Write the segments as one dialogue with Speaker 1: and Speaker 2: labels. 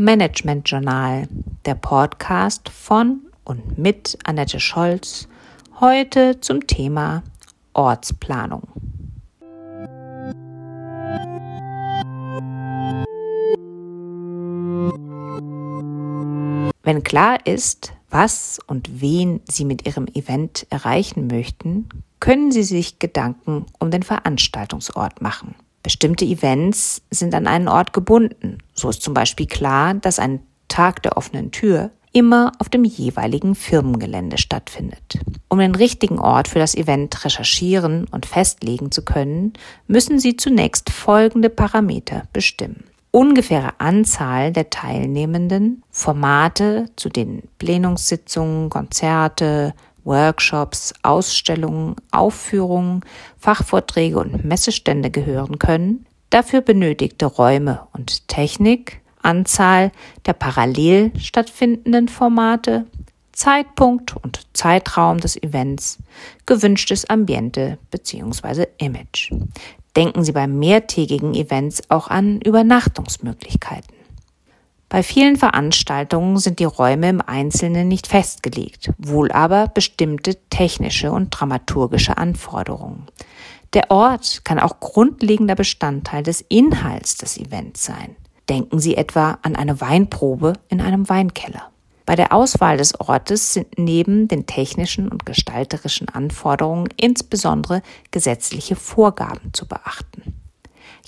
Speaker 1: Management Journal, der Podcast von und mit Annette Scholz, heute zum Thema Ortsplanung. Wenn klar ist, was und wen Sie mit Ihrem Event erreichen möchten, können Sie sich Gedanken um den Veranstaltungsort machen. Bestimmte Events sind an einen Ort gebunden. So ist zum Beispiel klar, dass ein Tag der offenen Tür immer auf dem jeweiligen Firmengelände stattfindet. Um den richtigen Ort für das Event recherchieren und festlegen zu können, müssen Sie zunächst folgende Parameter bestimmen. Ungefähre Anzahl der Teilnehmenden, Formate, zu denen Plenumssitzungen, Konzerte, Workshops, Ausstellungen, Aufführungen, Fachvorträge und Messestände gehören können, dafür benötigte Räume und Technik, Anzahl der parallel stattfindenden Formate, Zeitpunkt und Zeitraum des Events, gewünschtes Ambiente bzw. Image. Denken Sie bei mehrtägigen Events auch an Übernachtungsmöglichkeiten. Bei vielen Veranstaltungen sind die Räume im Einzelnen nicht festgelegt, wohl aber bestimmte technische und dramaturgische Anforderungen. Der Ort kann auch grundlegender Bestandteil des Inhalts des Events sein. Denken Sie etwa an eine Weinprobe in einem Weinkeller. Bei der Auswahl des Ortes sind neben den technischen und gestalterischen Anforderungen insbesondere gesetzliche Vorgaben zu beachten.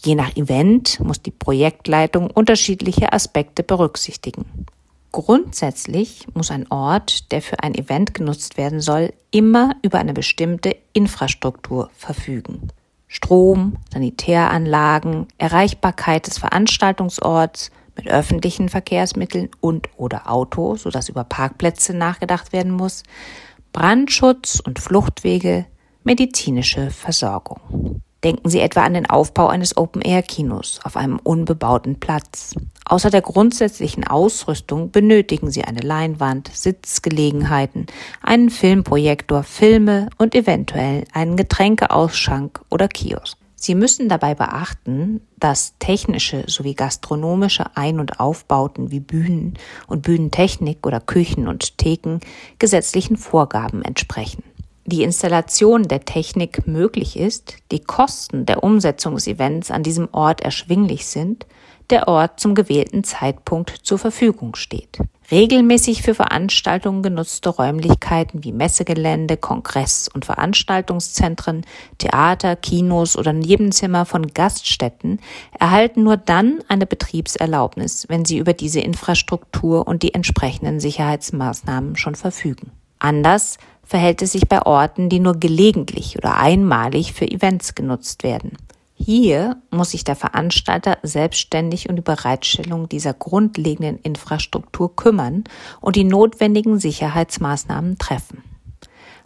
Speaker 1: Je nach Event muss die Projektleitung unterschiedliche Aspekte berücksichtigen. Grundsätzlich muss ein Ort, der für ein Event genutzt werden soll, immer über eine bestimmte Infrastruktur verfügen. Strom, Sanitäranlagen, Erreichbarkeit des Veranstaltungsorts mit öffentlichen Verkehrsmitteln und oder Auto, sodass über Parkplätze nachgedacht werden muss, Brandschutz und Fluchtwege, medizinische Versorgung. Denken Sie etwa an den Aufbau eines Open-Air-Kinos auf einem unbebauten Platz. Außer der grundsätzlichen Ausrüstung benötigen Sie eine Leinwand, Sitzgelegenheiten, einen Filmprojektor, Filme und eventuell einen Getränkeausschank oder Kiosk. Sie müssen dabei beachten, dass technische sowie gastronomische Ein- und Aufbauten wie Bühnen und Bühnentechnik oder Küchen und Theken gesetzlichen Vorgaben entsprechen die Installation der Technik möglich ist, die Kosten der Umsetzung des Events an diesem Ort erschwinglich sind, der Ort zum gewählten Zeitpunkt zur Verfügung steht. Regelmäßig für Veranstaltungen genutzte Räumlichkeiten wie Messegelände, Kongress- und Veranstaltungszentren, Theater, Kinos oder Nebenzimmer von Gaststätten erhalten nur dann eine Betriebserlaubnis, wenn sie über diese Infrastruktur und die entsprechenden Sicherheitsmaßnahmen schon verfügen. Anders verhält es sich bei Orten, die nur gelegentlich oder einmalig für Events genutzt werden. Hier muss sich der Veranstalter selbstständig um die Bereitstellung dieser grundlegenden Infrastruktur kümmern und die notwendigen Sicherheitsmaßnahmen treffen.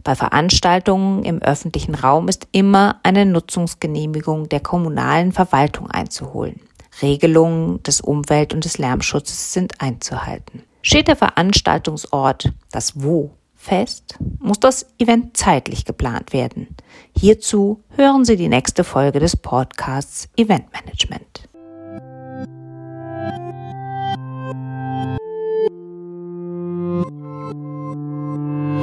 Speaker 1: Bei Veranstaltungen im öffentlichen Raum ist immer eine Nutzungsgenehmigung der kommunalen Verwaltung einzuholen. Regelungen des Umwelt- und des Lärmschutzes sind einzuhalten. Steht der Veranstaltungsort, das Wo fest, muss das Event zeitlich geplant werden. Hierzu hören Sie die nächste Folge des Podcasts Event Management.